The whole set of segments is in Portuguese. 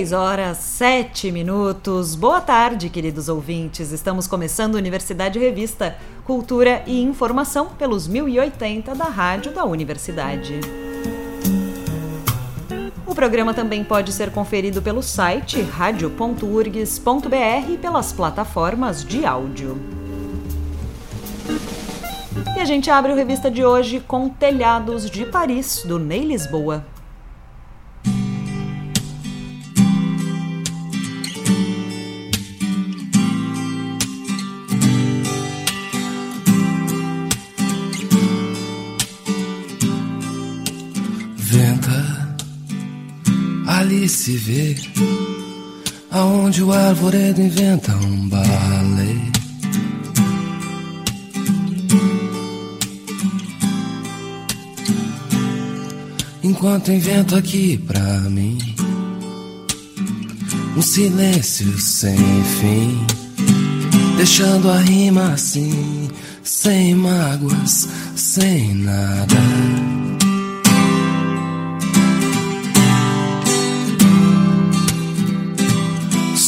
6 horas 7 minutos. Boa tarde, queridos ouvintes. Estamos começando Universidade Revista, Cultura e Informação pelos 1080 da Rádio da Universidade. O programa também pode ser conferido pelo site radio.urgs.br e pelas plataformas de áudio. E a gente abre o revista de hoje com Telhados de Paris, do Ney Lisboa. Ali se vê aonde o arvoredo inventa um balé. Enquanto invento aqui pra mim um silêncio sem fim, deixando a rima assim, sem mágoas, sem nada.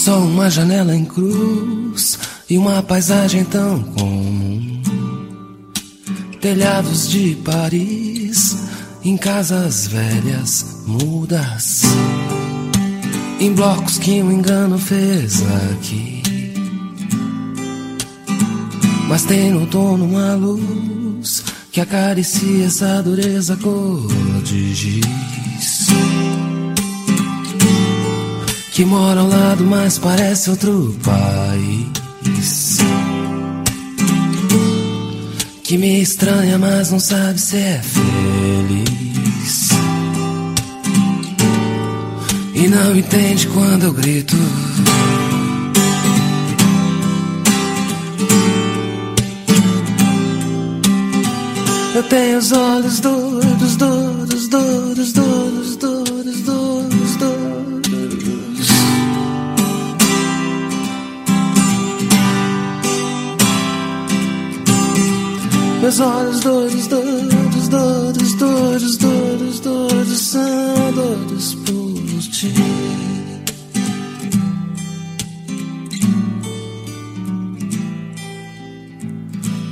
Só uma janela em cruz e uma paisagem tão comum. Telhados de Paris, em casas velhas, mudas. Em blocos que um engano fez aqui. Mas tem no dono uma luz que acaricia essa dureza cor de giz que mora ao lado, mas parece outro país. Que me estranha, mas não sabe se é feliz. E não entende quando eu grito. Eu tenho os olhos doidos, doidos, doidos, doidos, Meus olhos doidos, doidos, doidos, doidos, doidos, doidos, são doidos por ti.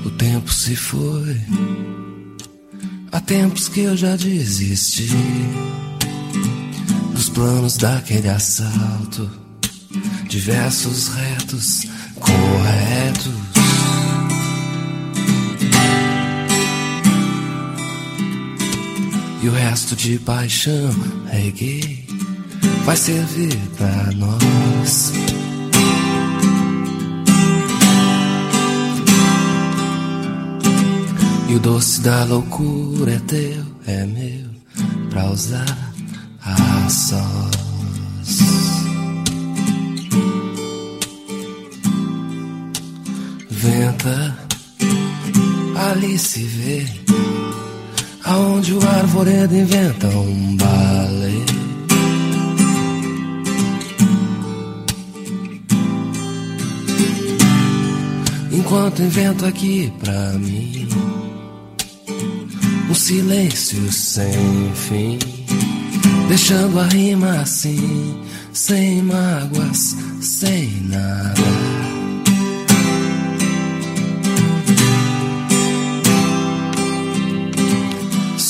O tempo se foi, há tempos que eu já desisti dos planos daquele assalto, diversos retos corretos. E o resto de paixão reggae vai servir pra nós. E o doce da loucura é teu, é meu, pra usar a sós. Venta, ali se vê aonde o arvoredo inventa um balé. Enquanto invento aqui pra mim um silêncio sem fim, deixando a rima assim, sem mágoas, sem nada.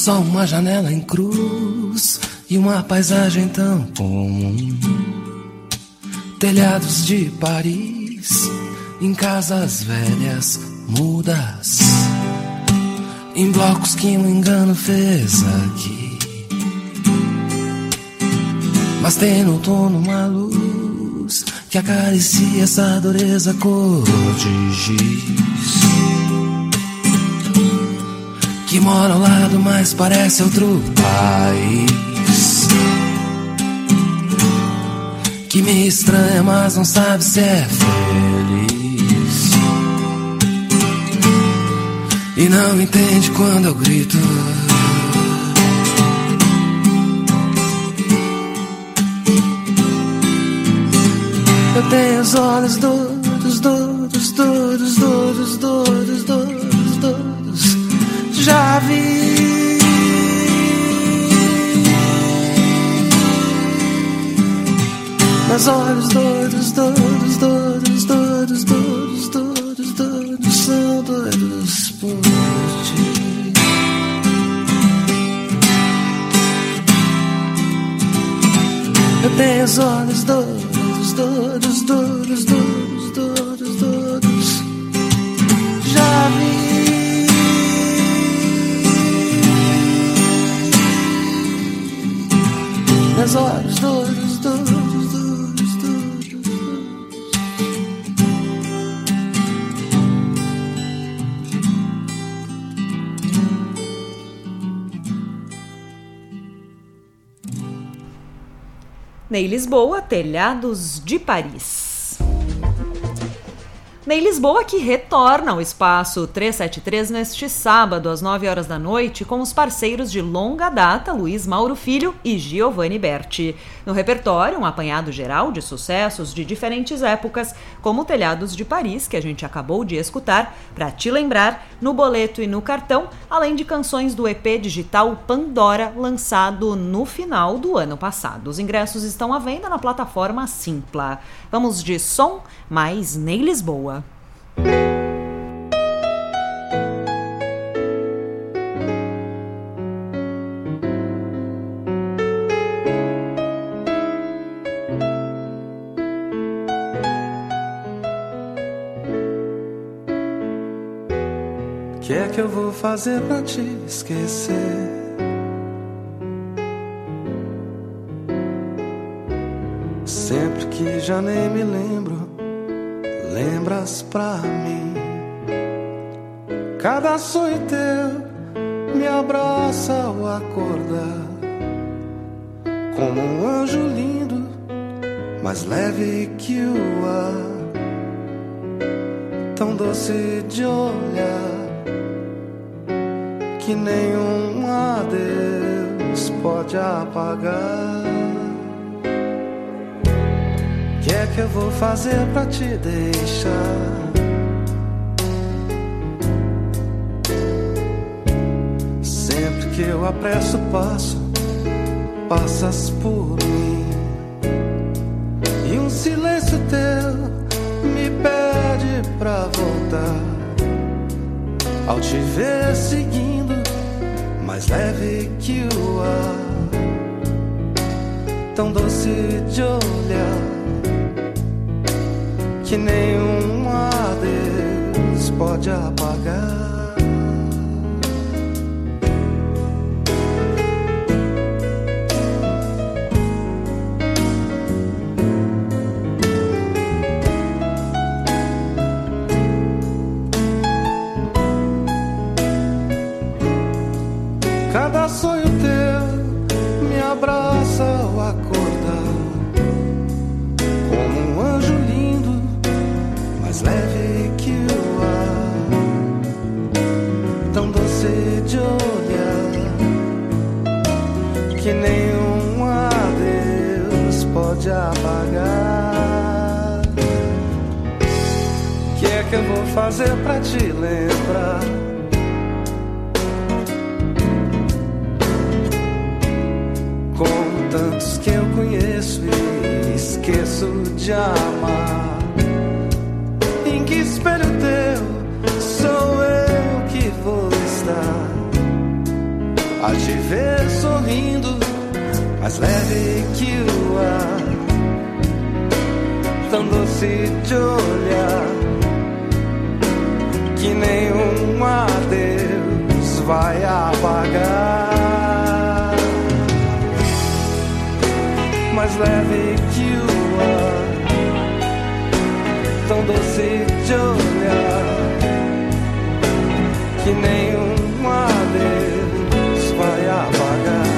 Só uma janela em cruz e uma paisagem tão comum. Telhados de Paris, em casas velhas, mudas. Em blocos que um engano fez aqui. Mas tem no outono uma luz que acaricia essa dureza cor de giz que mora ao lado, mas parece outro país. Que me estranha, mas não sabe se é feliz. E não entende quando eu grito. Eu tenho os olhos doidos, doidos, doidos, doidos, doidos, doidos, doidos já vi. Meus olhos doidos, doidos, doidos, doidos, doidos, doidos, doidos, são doidos por ti. Eu tenho os olhos doidos, doidos, doidos, doidos, Olhos doidos, doidos, doidos, doidos, doidos. Ney Lisboa, Telhados de Paris. Ney Lisboa que retorna ao espaço 373 neste sábado às 9 horas da noite com os parceiros de longa data Luiz Mauro Filho e Giovanni Berti. No repertório, um apanhado geral de sucessos de diferentes épocas, como Telhados de Paris, que a gente acabou de escutar, para te lembrar, no boleto e no cartão, além de canções do EP digital Pandora, lançado no final do ano passado. Os ingressos estão à venda na plataforma Simpla. Vamos de som mais Ney Lisboa. O que é que eu vou fazer pra te esquecer? Que já nem me lembro, lembras pra mim. Cada sonho teu me abraça ao acordar, como um anjo lindo, mais leve que o ar, tão doce de olhar que nenhum adeus pode apagar. Que é que eu vou fazer pra te deixar? Sempre que eu apresso o passo, passas por mim. E um silêncio teu me pede pra voltar. Ao te ver seguindo, mais leve que o ar, tão doce de olhar, que nenhum adeus pode apagar. Fazer pra te lembrar? Como tantos que eu conheço e esqueço de amar. Em que espelho teu sou eu que vou estar? A te ver sorrindo, mais leve que o ar, tão doce de olhar, que nenhum adeus vai apagar. mais leve que o ar, tão doce de olhar, que nenhum adeus vai apagar.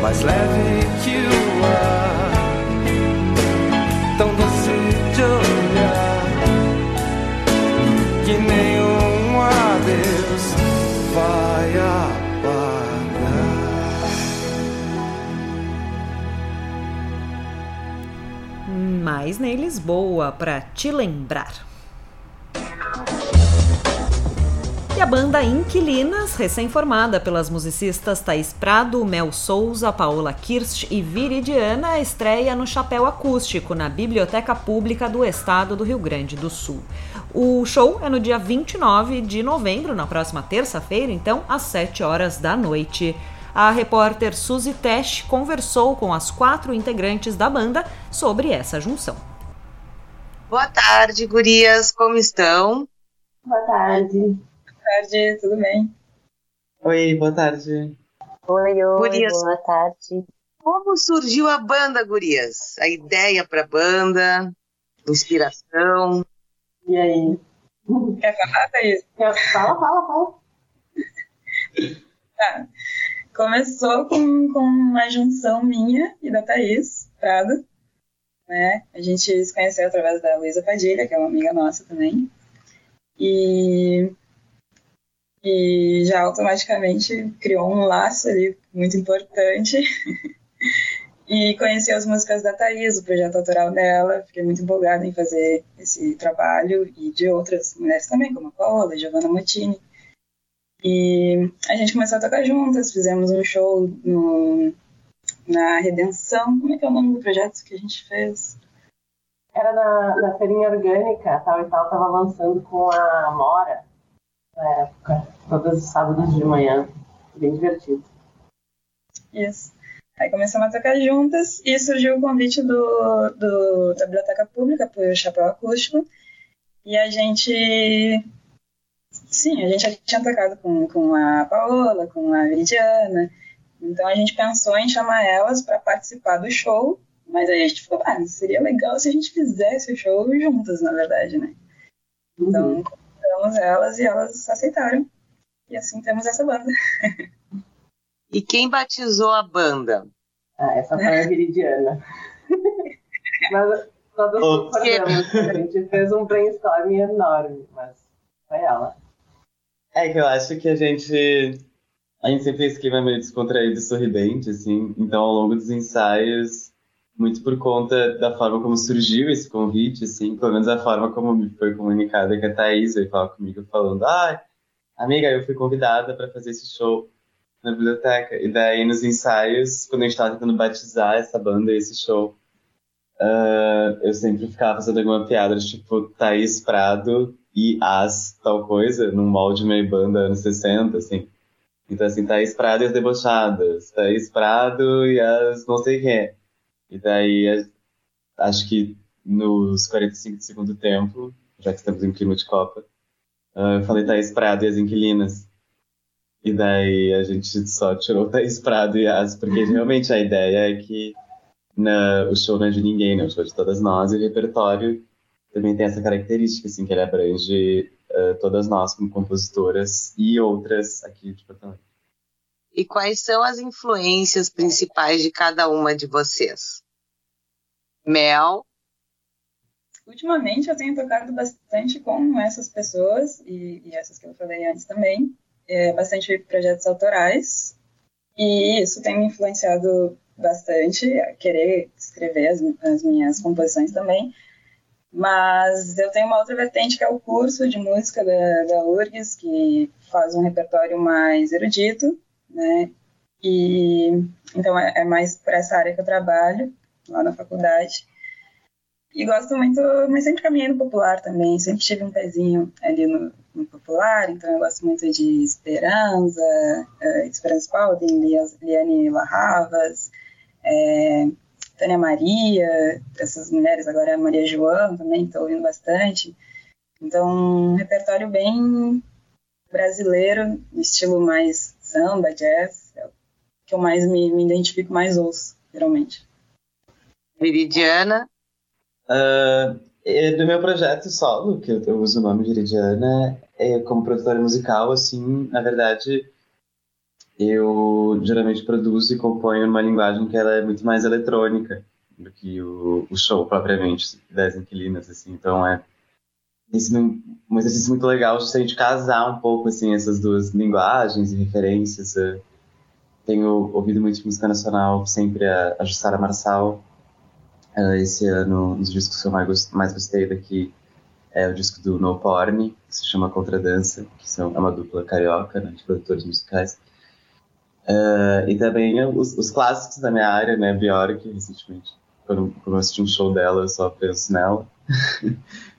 Mais leve que o ar, Mais Ney Lisboa, para te lembrar. E a banda Inquilinas, recém-formada pelas musicistas Thaís Prado, Mel Souza, Paola Kirst e Viridiana, estreia no Chapéu Acústico, na Biblioteca Pública do Estado do Rio Grande do Sul. O show é no dia 29 de novembro, na próxima terça-feira, então, às 7 horas da noite. A repórter Suzy Tesh conversou com as quatro integrantes da banda sobre essa junção. Boa tarde, gurias, como estão? Boa tarde. Boa tarde, tudo bem? Oi, boa tarde. Oi, oi, gurias. boa tarde. Como surgiu a banda, gurias? A ideia para a banda, inspiração. E aí? Quer falar, Thaís? Quer... Fala, fala, fala. tá. Começou com, com uma junção minha e da Thaís Prado. Né? A gente se conheceu através da Luísa Padilha, que é uma amiga nossa também. E, e já automaticamente criou um laço ali muito importante. e conheci as músicas da Thaís, o projeto autoral dela, fiquei muito empolgada em fazer esse trabalho e de outras mulheres também, como a Paola, Giovanna Motini. E a gente começou a tocar juntas, fizemos um show no, na Redenção, como é que é o nome do projeto que a gente fez? Era na, na feirinha orgânica, tal e tal, tava lançando com a Mora, na época, todos os sábados de manhã, bem divertido. Isso. Aí começamos a tocar juntas e surgiu o convite do, do, da Biblioteca Pública para o Chapéu Acústico. E a gente. Sim, a gente já tinha tocado com, com a Paola, com a Viridiana. Então a gente pensou em chamar elas para participar do show. Mas aí a gente ficou, ah, seria legal se a gente fizesse o show juntas, na verdade, né? Então uhum. convidamos elas e elas aceitaram. E assim temos essa banda. E quem batizou a banda? Ah, essa foi a Viridiana. mas todas concordamos. A gente fez um brainstorming enorme, mas foi ela. É que eu acho que a gente. A gente sempre clima meio descontraído e sorridente, assim. Então, ao longo dos ensaios, muito por conta da forma como surgiu esse convite, assim, pelo menos a forma como me foi comunicada que a Thaís veio falar comigo falando, ah, amiga, eu fui convidada para fazer esse show na biblioteca. E daí nos ensaios, quando a gente tava tentando batizar essa banda e esse show, uh, eu sempre ficava fazendo alguma piada, tipo, Thaís Prado e as tal coisa, num molde meio banda anos 60, assim. Então, assim, Thaís Prado e as debochadas, Thaís Prado e as não sei quem. E daí, acho que nos 45 de segundo tempo, já que estamos em clima de Copa, uh, eu falei Thaís Prado e as inquilinas. E daí a gente só tirou Thaís Prado e As, porque realmente a ideia é que na, o show não é de ninguém, né? O show é de todas nós e o repertório também tem essa característica, assim, que ele abrange uh, todas nós como compositoras e outras aqui de Porto Alegre. E quais são as influências principais de cada uma de vocês? Mel? Ultimamente eu tenho tocado bastante com essas pessoas e, e essas que eu falei antes também é, bastante projetos autorais e isso tem me influenciado bastante a querer escrever as, as minhas composições também. Mas eu tenho uma outra vertente que é o curso de música da, da URGS, que faz um repertório mais erudito, né? E então é, é mais para essa área que eu trabalho lá na faculdade. E gosto muito, mas sempre caminhei no popular também, sempre tive um pezinho ali no, no popular, então eu gosto muito de Esperança, uh, Esperança Spalding, Liane Larravas, é, Tânia Maria, essas mulheres, agora a Maria João também, estou ouvindo bastante. Então, um repertório bem brasileiro, estilo mais samba, jazz, é o que eu mais me, me identifico, mais ouço, geralmente. Viridiana? Uh, do meu projeto solo, que eu uso o nome de Iridiana, é, como produtora musical, assim, na verdade, eu geralmente produzo e componho numa linguagem que ela é muito mais eletrônica do que o, o show propriamente das inquilinas, assim. Então é um exercício muito legal de a gente casar um pouco assim essas duas linguagens e referências. Eu tenho ouvido muito música nacional, sempre a, a Jussara Marçal, esse ano, um dos discos que eu mais, mais gostei daqui é o disco do No Porn, que se chama Contradança, que são, é uma dupla carioca, né, de produtores musicais. Uh, e também os, os, clássicos da minha área, né, Bjork, recentemente. Quando, quando eu assisti um show dela, eu só penso nela.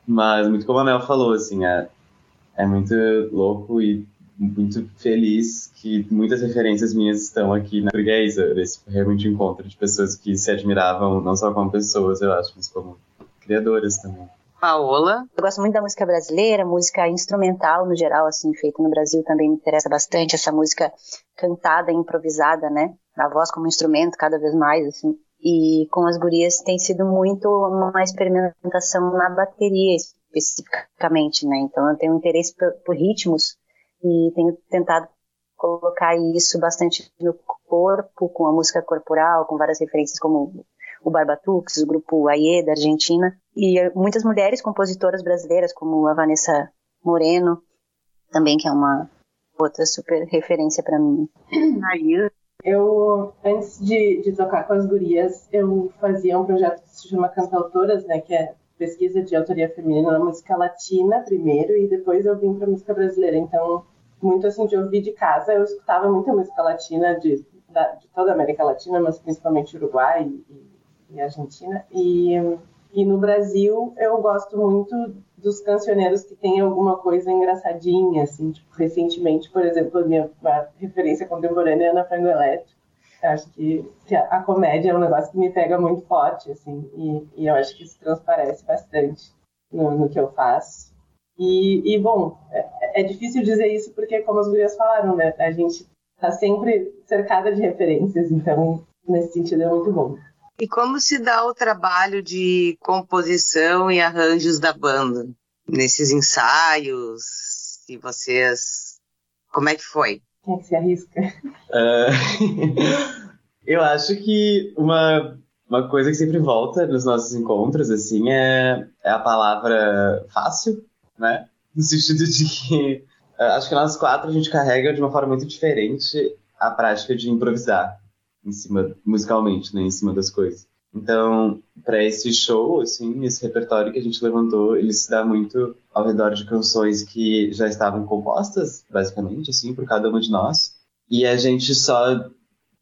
Mas, muito como a Mel falou, assim, é, é muito louco e muito feliz que muitas referências minhas estão aqui na isso, esse realmente encontro de pessoas que se admiravam não só como pessoas, eu acho, mas como criadoras também. Paola? Eu gosto muito da música brasileira, música instrumental no geral, assim, feita no Brasil também me interessa bastante, essa música cantada, improvisada, né? A voz como instrumento cada vez mais, assim. E com as gurias tem sido muito uma experimentação na bateria especificamente, né? Então eu tenho interesse por, por ritmos e tenho tentado colocar isso bastante no corpo, com a música corporal, com várias referências como o Barbatux, o grupo Aie da Argentina, e muitas mulheres compositoras brasileiras, como a Vanessa Moreno, também, que é uma outra super referência para mim. Eu, antes de, de tocar com as gurias, eu fazia um projeto que se chama Cantautoras, né, que é pesquisa de autoria feminina na música latina primeiro e depois eu vim para música brasileira. Então, muito assim de ouvir de casa, eu escutava muita música latina de, da, de toda a América Latina, mas principalmente Uruguai e, e Argentina. E, e no Brasil eu gosto muito dos cancioneiros que têm alguma coisa engraçadinha, assim, tipo, recentemente, por exemplo, a minha referência contemporânea é Ana Frango Elétrico acho que, a, a, comédia é um negócio que me pega muito forte, assim, e, e eu acho que isso transparece bastante no, no que eu faço. E, e bom, é, é, difícil dizer isso porque, como as gurias falaram, né, a gente está sempre cercada de referências, então, nesse sentido, é muito bom. E como se dá o trabalho de composição e arranjos da banda? Nesses ensaios, se vocês... Como é que foi? Quem é que se arrisca? Uh, eu acho que uma, uma coisa que sempre volta nos nossos encontros, assim, é, é a palavra fácil, né? No sentido de que uh, acho que nós quatro a gente carrega de uma forma muito diferente a prática de improvisar em cima, musicalmente, né? Em cima das coisas. Então, para esse show, assim, esse repertório que a gente levantou, ele se dá muito ao redor de canções que já estavam compostas, basicamente, assim, por cada uma de nós. E a gente só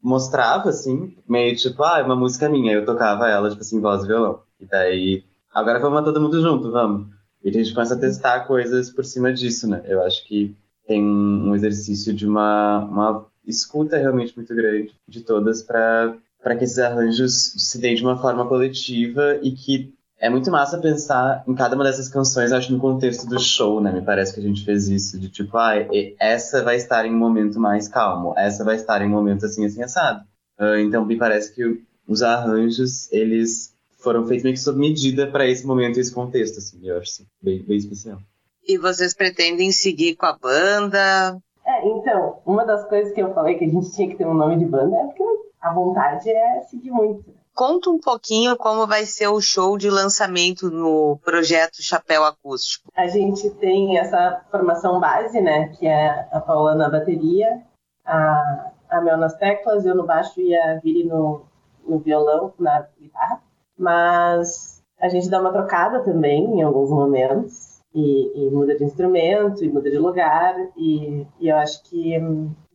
mostrava, assim, meio tipo, ah, é uma música minha. Eu tocava ela, tipo assim, voz e violão. E daí, agora vamos todo mundo junto, vamos. E a gente começa a testar coisas por cima disso, né? Eu acho que tem um exercício de uma, uma escuta realmente muito grande de todas para que esses arranjos se deem de uma forma coletiva e que é muito massa pensar em cada uma dessas canções, acho, no contexto do show, né? Me parece que a gente fez isso, de tipo, ah, essa vai estar em um momento mais calmo, essa vai estar em um momento assim, assim, assado. Uh, então, me parece que os arranjos, eles foram feitos meio que sob medida para esse momento e esse contexto, assim, eu acho assim, bem, bem especial. E vocês pretendem seguir com a banda? É, então, uma das coisas que eu falei que a gente tinha que ter um nome de banda é porque a vontade é seguir muito. Conta um pouquinho como vai ser o show de lançamento no projeto Chapéu Acústico. A gente tem essa formação base, né? Que é a Paula na bateria, a, a Mel nas teclas, eu no baixo e a Viri no, no violão, na guitarra. Mas a gente dá uma trocada também em alguns momentos. E, e, muda de instrumento, e muda de lugar, e, e eu acho que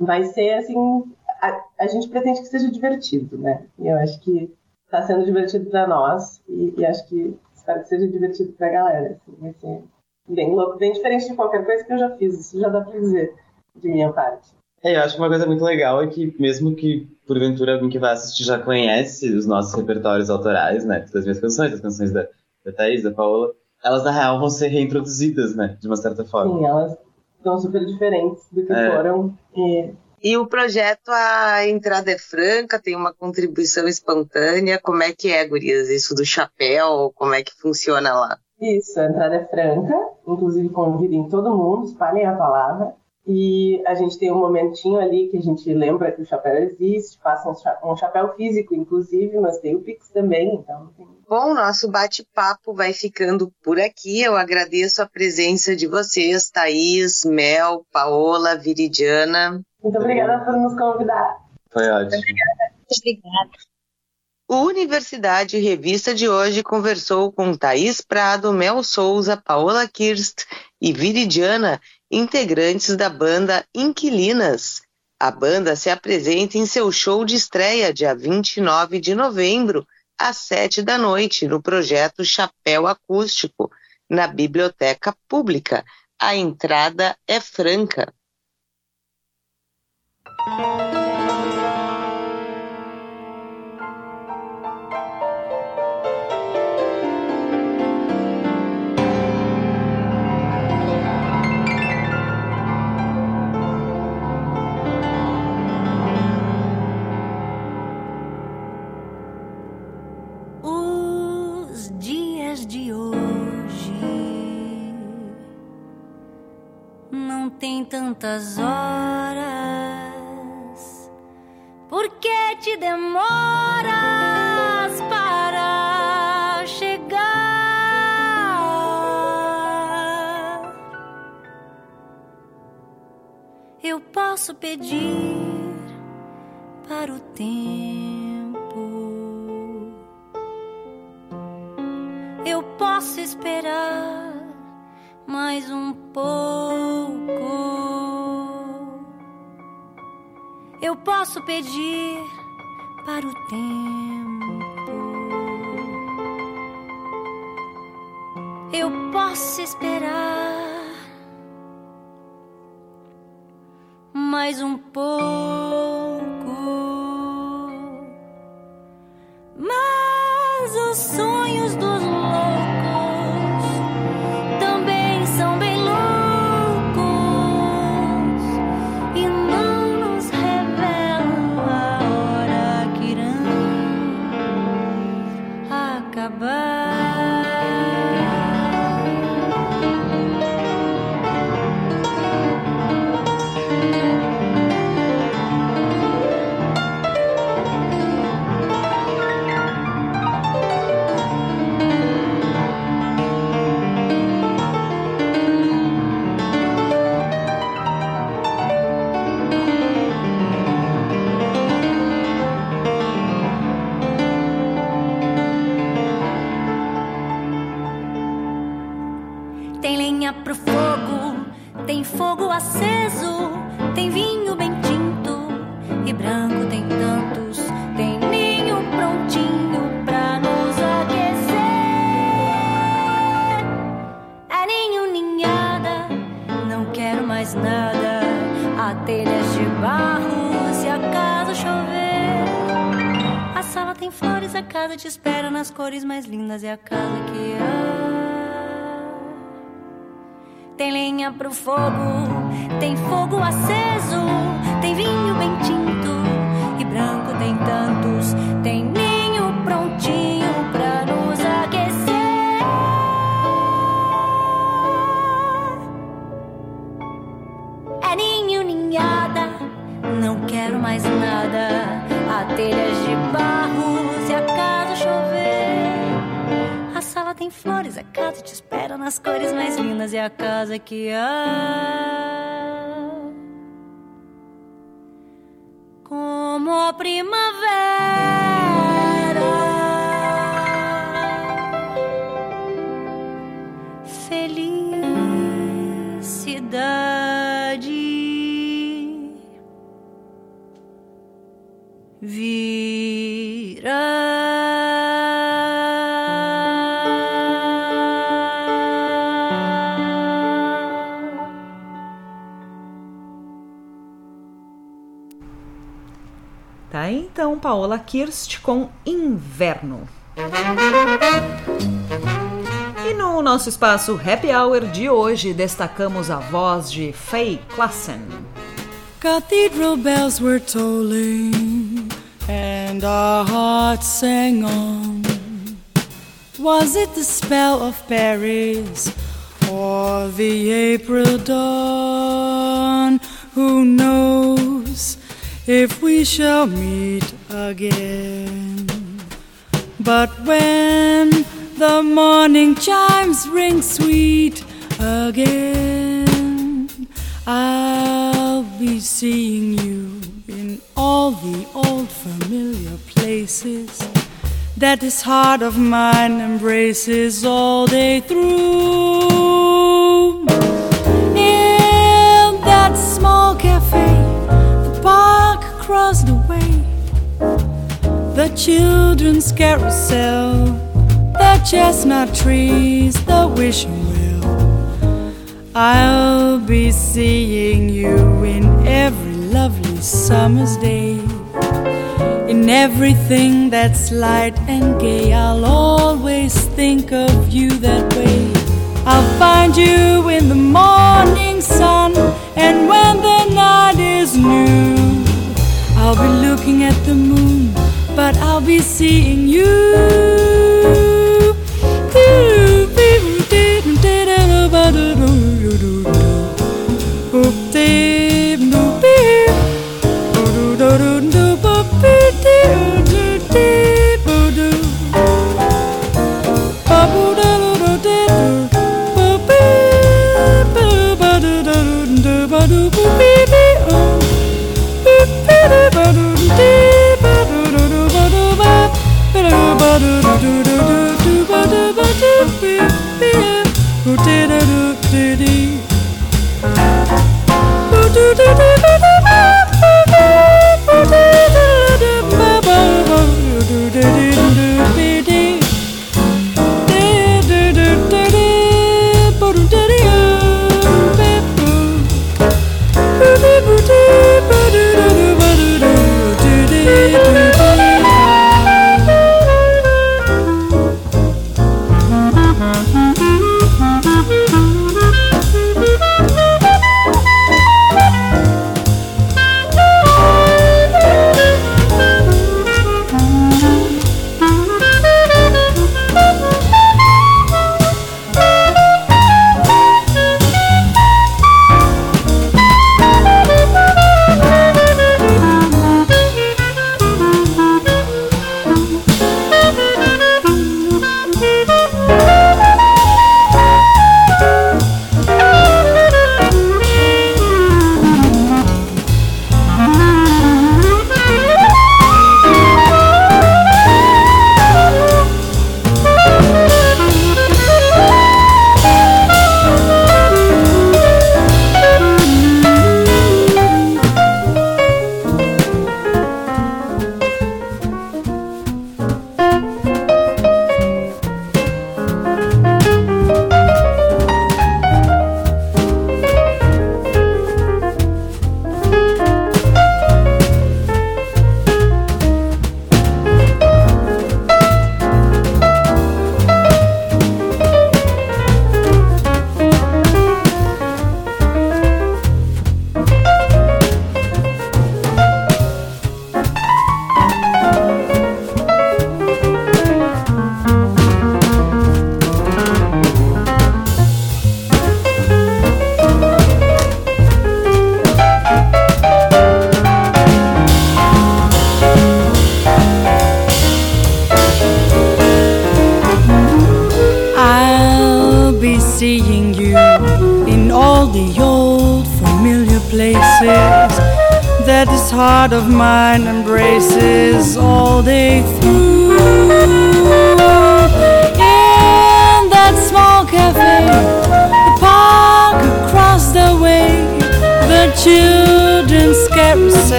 vai ser assim a, a, gente pretende que seja divertido, né? E eu acho que está sendo divertido para nós e, e, acho que espero que seja divertido para a galera. Assim, vai ser bem louco, bem diferente de qualquer coisa que eu já fiz. Isso já dá para dizer de minha parte. É, eu acho que uma coisa muito legal é que mesmo que porventura alguém que vai assistir já conhece os nossos repertórios autorais, né? Das minhas canções, das canções da, da Thaís, da Paola, elas na real vão ser reintroduzidas, né? De uma certa forma. Sim, elas são super diferentes do que é. foram. E e o projeto, a entrada é franca, tem uma contribuição espontânea. Como é que é, Gurias? Isso do chapéu, como é que funciona lá? Isso, a entrada é franca, inclusive convidem todo mundo, espalhem a palavra. E a gente tem um momentinho ali que a gente lembra que o chapéu existe, passa um, chapéu físico, inclusive, mas tem o Pix também, então. Bom, nosso bate-papo vai ficando por aqui. Eu agradeço a presença de vocês, Thaís, Mel, Paola, Viridiana. Muito obrigada por nos convidar. Foi ótimo. Obrigada. Obrigada. Universidade Revista de hoje conversou com Thaís Prado, Mel Souza, Paola Kirst e Viridiana, integrantes da banda Inquilinas. A banda se apresenta em seu show de estreia, dia 29 de novembro, às sete da noite, no projeto Chapéu Acústico, na Biblioteca Pública. A entrada é franca. Tem tantas horas? Por que te demoras para chegar? Eu posso pedir para o tempo. Eu posso esperar mais um pouco. Eu posso pedir para o tempo. Eu posso esperar mais um pouco. Então Paola Kirst com Inverno. E no nosso espaço Happy Hour de hoje destacamos a voz de Faye Klassen. Cathedral bells were tolling, and our hearts sang on. Was it the spell of Paris or the April dawn? Who knows if we shall meet again? But when the morning chimes ring sweet again, I'll be seeing you in all the old familiar places. that this heart of mine embraces all day through. In that small across the way, the children's carousel, the chestnut trees, the wishing well. I'll be seeing you in every lovely summer's day. In everything that's light and gay, I'll always think of you that way. I'll find you in the morning sun, and when the night is new, I'll be looking at the moon, but I'll be seeing you. I'll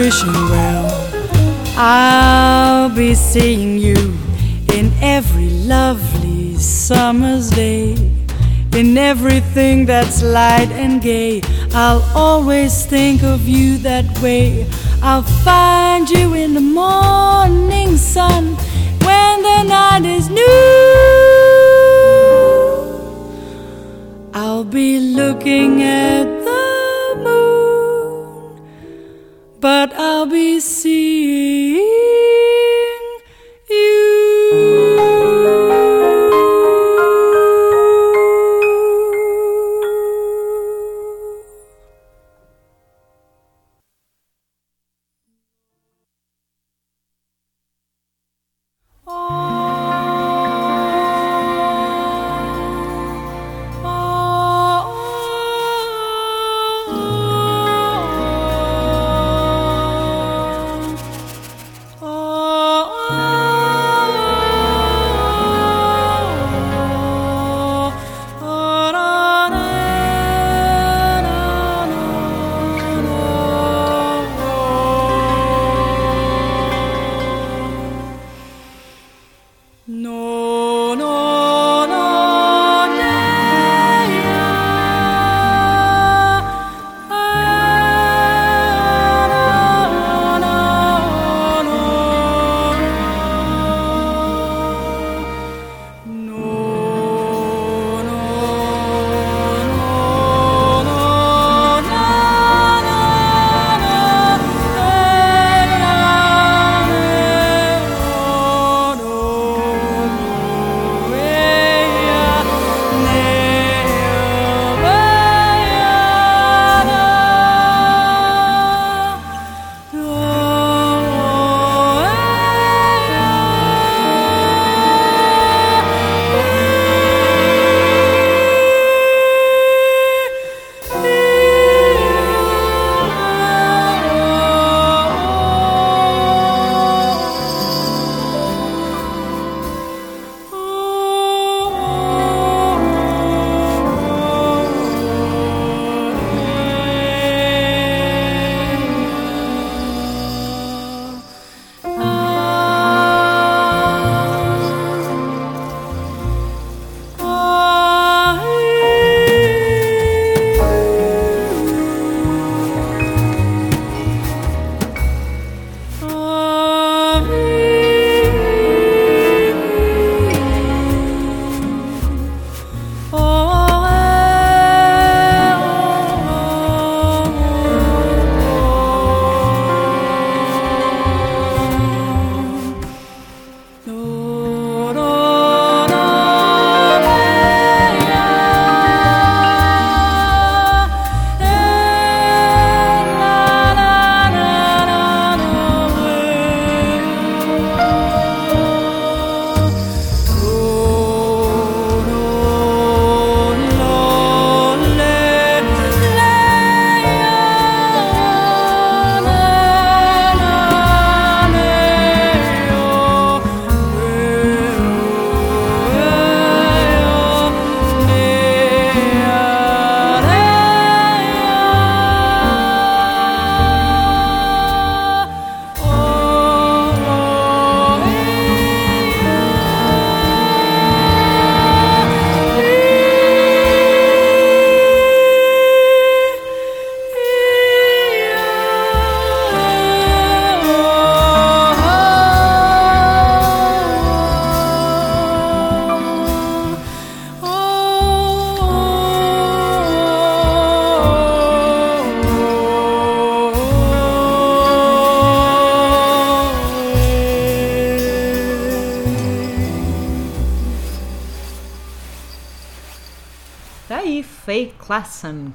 the wishing well. I'll be seeing you in every lovely summer's day. In everything that's light and gay, I'll always think of you that way. I'll find you in the morning sun when the night is new. I'll be looking at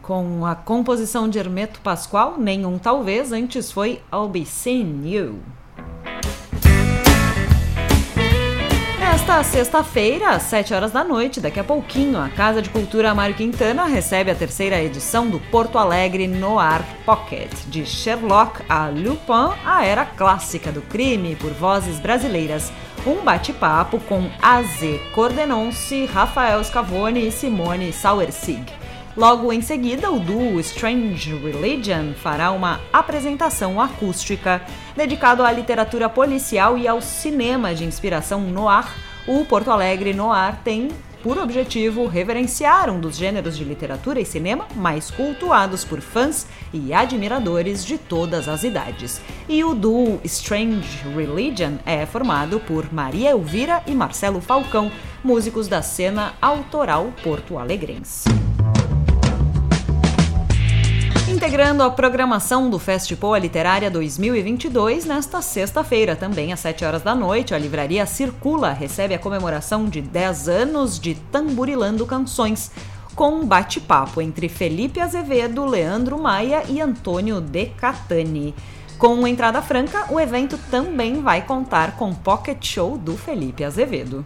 Com a composição de Hermeto Pascoal, Nenhum Talvez, antes foi I'll Be Seeing You. Nesta sexta-feira, às 7 horas da noite, daqui a pouquinho, a Casa de Cultura Mário Quintana recebe a terceira edição do Porto Alegre Noir Pocket, de Sherlock a Lupin, a era clássica do crime por vozes brasileiras. Um bate-papo com AZ Cordenonce, Rafael Scavone e Simone Sauersig. Logo em seguida, o duo Strange Religion fará uma apresentação acústica dedicado à literatura policial e ao cinema de inspiração noir. O Porto Alegre Noir tem por objetivo reverenciar um dos gêneros de literatura e cinema mais cultuados por fãs e admiradores de todas as idades. E o duo Strange Religion é formado por Maria Elvira e Marcelo Falcão, músicos da cena autoral porto-alegrense. Integrando a programação do Festival Literária 2022, nesta sexta-feira, também às 7 horas da noite, a livraria Circula recebe a comemoração de 10 anos de Tamburilando Canções, com um bate-papo entre Felipe Azevedo, Leandro Maia e Antônio De Catani. Com entrada franca, o evento também vai contar com Pocket Show do Felipe Azevedo.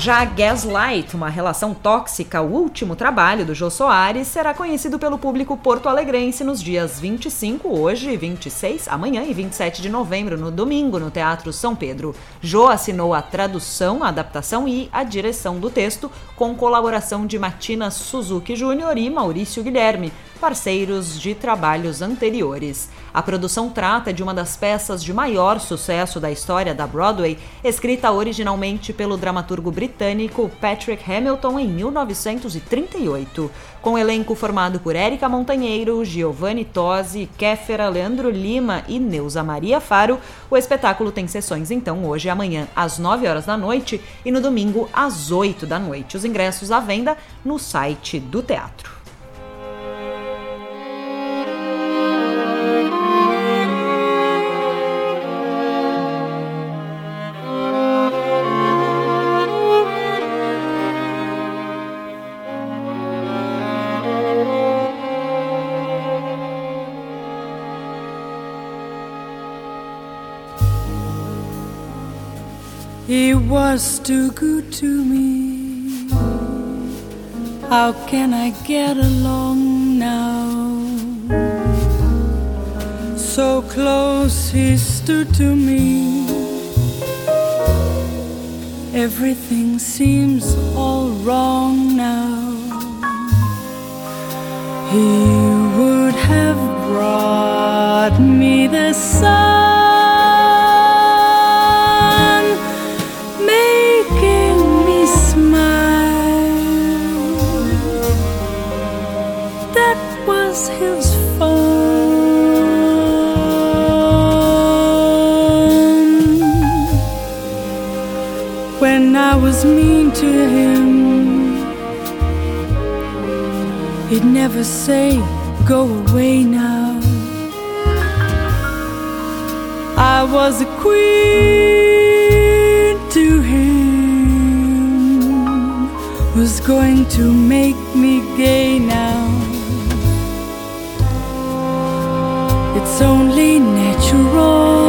Já Gaslight, uma relação tóxica, o último trabalho do Jô Soares, será conhecido pelo público porto-alegrense nos dias 25, hoje, 26, amanhã e 27 de novembro, no domingo, no Teatro São Pedro. Jô assinou a tradução, a adaptação e a direção do texto, com colaboração de Matina Suzuki Júnior e Maurício Guilherme, parceiros de trabalhos anteriores. A produção trata de uma das peças de maior sucesso da história da Broadway, escrita originalmente pelo dramaturgo britânico Patrick Hamilton em 1938. Com elenco formado por Érica Montanheiro, Giovanni Tosi, Kéfera, Leandro Lima e Neuza Maria Faro, o espetáculo tem sessões então hoje e amanhã às 9 horas da noite e no domingo às 8 da noite. Os ingressos à venda no site do teatro. Was too good to me. How can I get along now? So close he stood to me. Everything seems all wrong now. He would have brought me the never say, Go away now. I was a queen to him, who's going to make me gay now. It's only natural.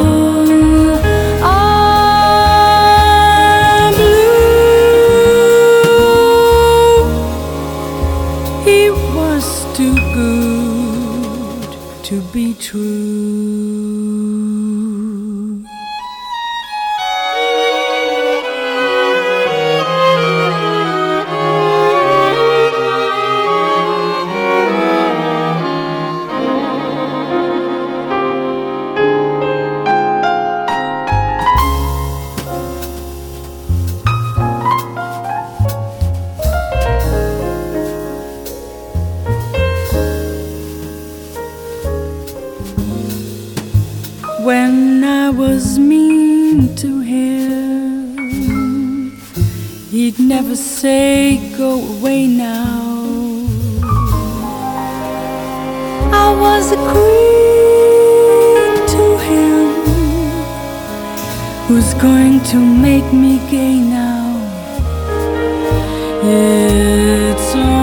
He'd never say, Go away now. I was a queen to him, who's going to make me gay now. It's only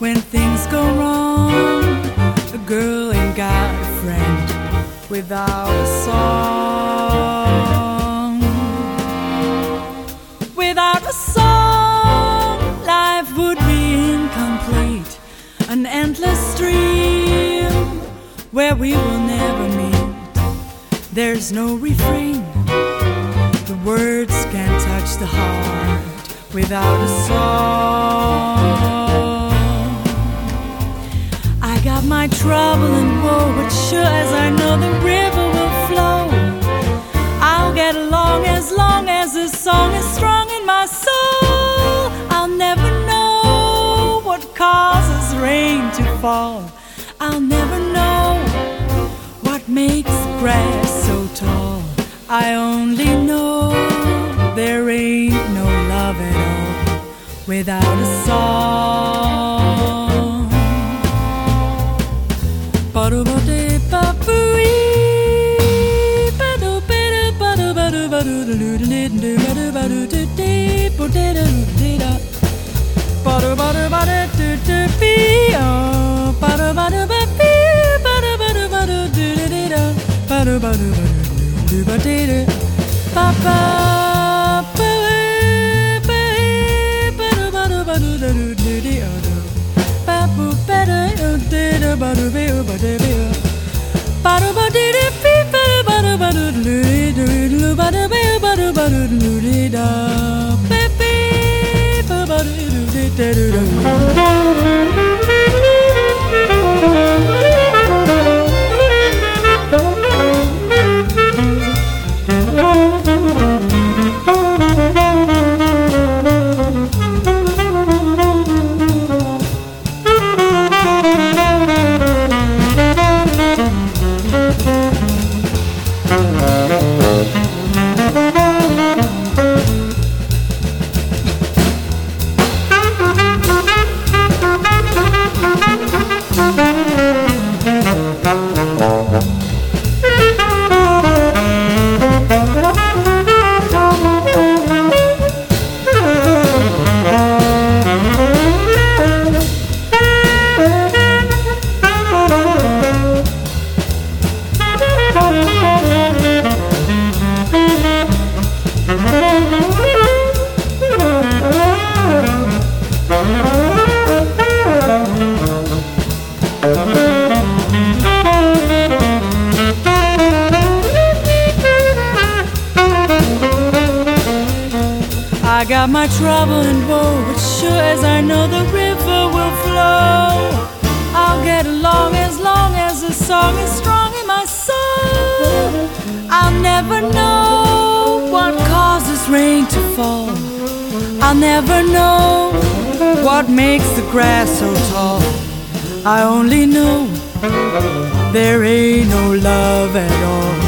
When things go wrong, a girl ain't got a friend. Without a song, without a song, life would be incomplete. An endless stream where we will never meet. There's no refrain, the words can't touch the heart without a song. My trouble and woe, but sure as I know the river will flow, I'll get along as long as this song is strong in my soul. I'll never know what causes rain to fall. I'll never know what makes grass so tall. I only know there ain't no love at all without a song. potato data. Butter butter butter do do be oh butter butter be butter butter butter do do do da butter butter butter do do do ba ba ba ba butter butter butter do do do do do ba bu better do do butter be butter be butter butter do be butter butter butter do do do butter be butter butter do do da there ain't no love at all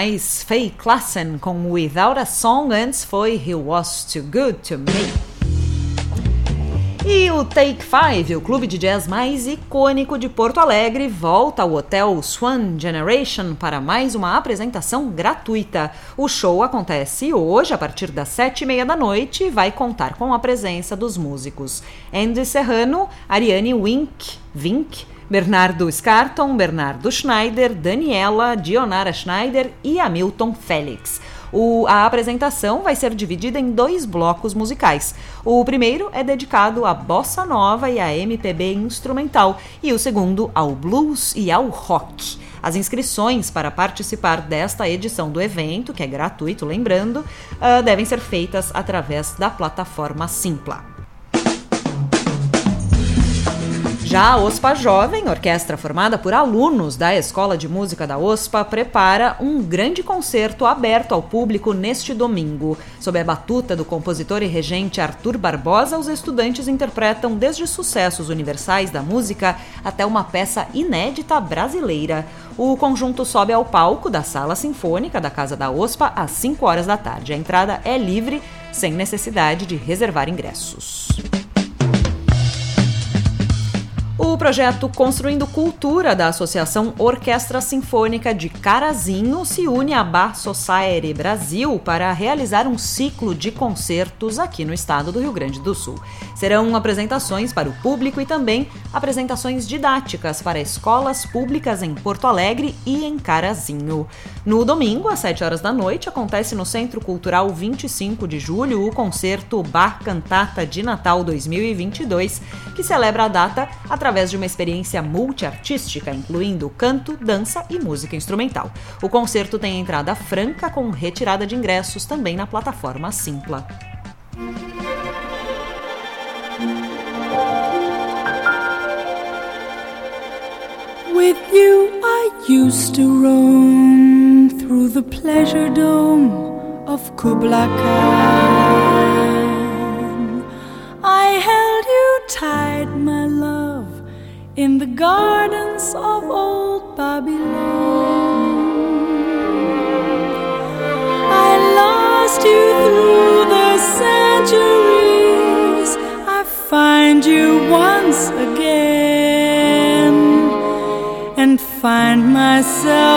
mais Faye Klassen com Without a Song, antes foi He Was Too Good to Me. E o Take Five, o clube de jazz mais icônico de Porto Alegre, volta ao Hotel Swan Generation para mais uma apresentação gratuita. O show acontece hoje, a partir das sete e meia da noite, e vai contar com a presença dos músicos Andy Serrano, Ariane Wink, Vink, Bernardo Scarton, Bernardo Schneider, Daniela, Dionara Schneider e Hamilton Félix. O, a apresentação vai ser dividida em dois blocos musicais. O primeiro é dedicado à bossa nova e à MPB instrumental, e o segundo ao blues e ao rock. As inscrições para participar desta edição do evento, que é gratuito, lembrando, uh, devem ser feitas através da plataforma Simpla. Já a OSPA Jovem, orquestra formada por alunos da Escola de Música da OSPA, prepara um grande concerto aberto ao público neste domingo. Sob a batuta do compositor e regente Arthur Barbosa, os estudantes interpretam desde sucessos universais da música até uma peça inédita brasileira. O conjunto sobe ao palco da Sala Sinfônica da Casa da OSPA às 5 horas da tarde. A entrada é livre, sem necessidade de reservar ingressos. O projeto Construindo Cultura da Associação Orquestra Sinfônica de Carazinho se une à Bar Society Brasil para realizar um ciclo de concertos aqui no estado do Rio Grande do Sul. Serão apresentações para o público e também apresentações didáticas para escolas públicas em Porto Alegre e em Carazinho. No domingo, às 7 horas da noite, acontece no Centro Cultural 25 de julho o concerto Bar Cantata de Natal 2022, que celebra a data através através de uma experiência multiartística, incluindo canto, dança e música instrumental. O concerto tem entrada franca com retirada de ingressos também na plataforma Simpla. With you, I used to roam through the pleasure dome of Kubla Khan. I held you tight, my love in the gardens of old Babylon. I lost you through the centuries. I find you once again and find myself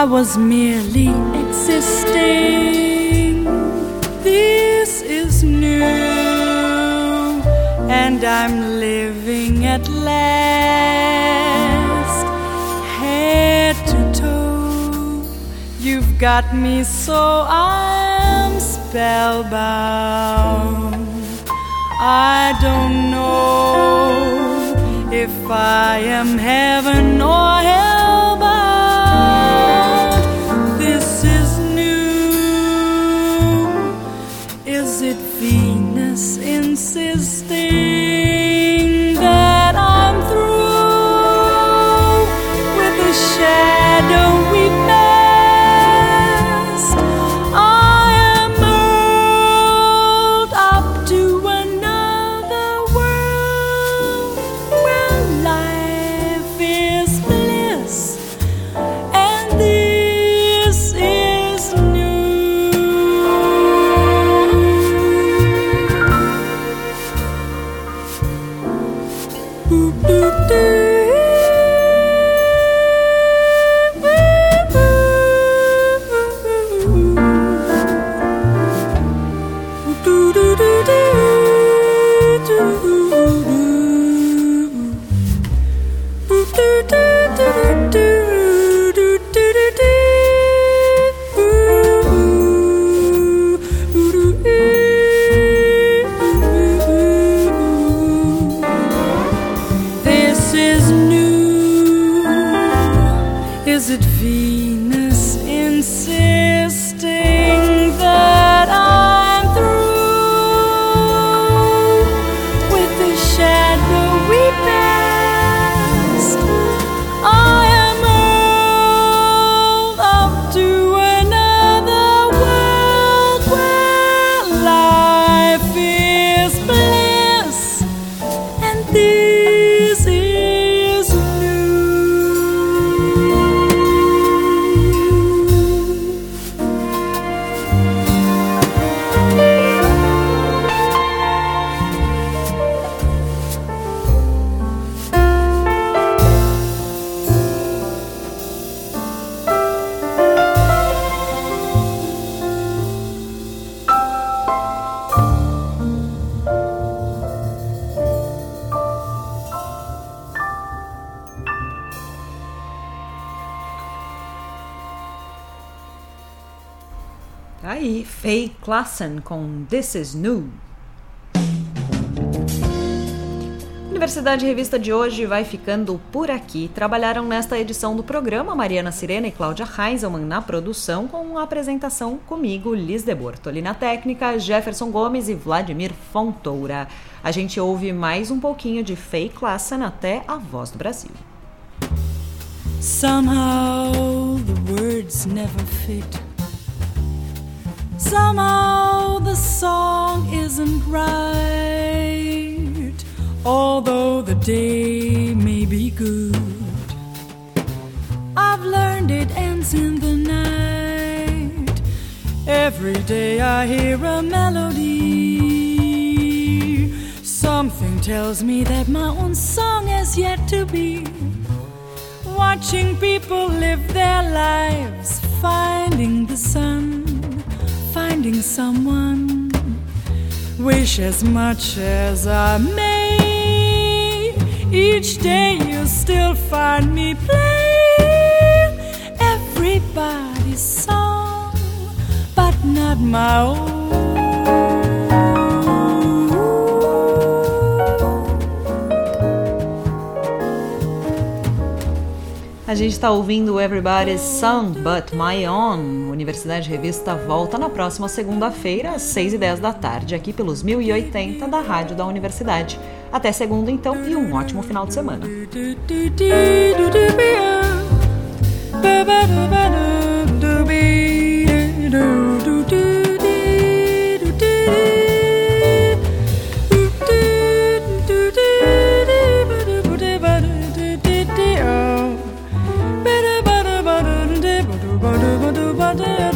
I was merely existing. This is new, and I'm living at last, head to toe. You've got me so I'm spellbound. I don't know if I am heaven or hell This Klassen com This Is New. Universidade Revista de hoje vai ficando por aqui. Trabalharam nesta edição do programa Mariana Sirena e Cláudia Heiselman na produção, com a apresentação comigo, Liz de Bortoli na técnica, Jefferson Gomes e Vladimir Fontoura. A gente ouve mais um pouquinho de Faye Klassen até a Voz do Brasil. Somehow the words never fit. Somehow the song isn't right. Although the day may be good, I've learned it ends in the night. Every day I hear a melody. Something tells me that my own song has yet to be watching people live their lives, finding the sun, finding someone. Wish as much as I may, each day you'll still find me playing everybody's song, but not my own. A gente está ouvindo Everybody's Song But My Own. Universidade Revista volta na próxima segunda-feira, às 6h10 da tarde, aqui pelos 1080 da Rádio da Universidade. Até segunda, então, e um ótimo final de semana. do do badu badu badu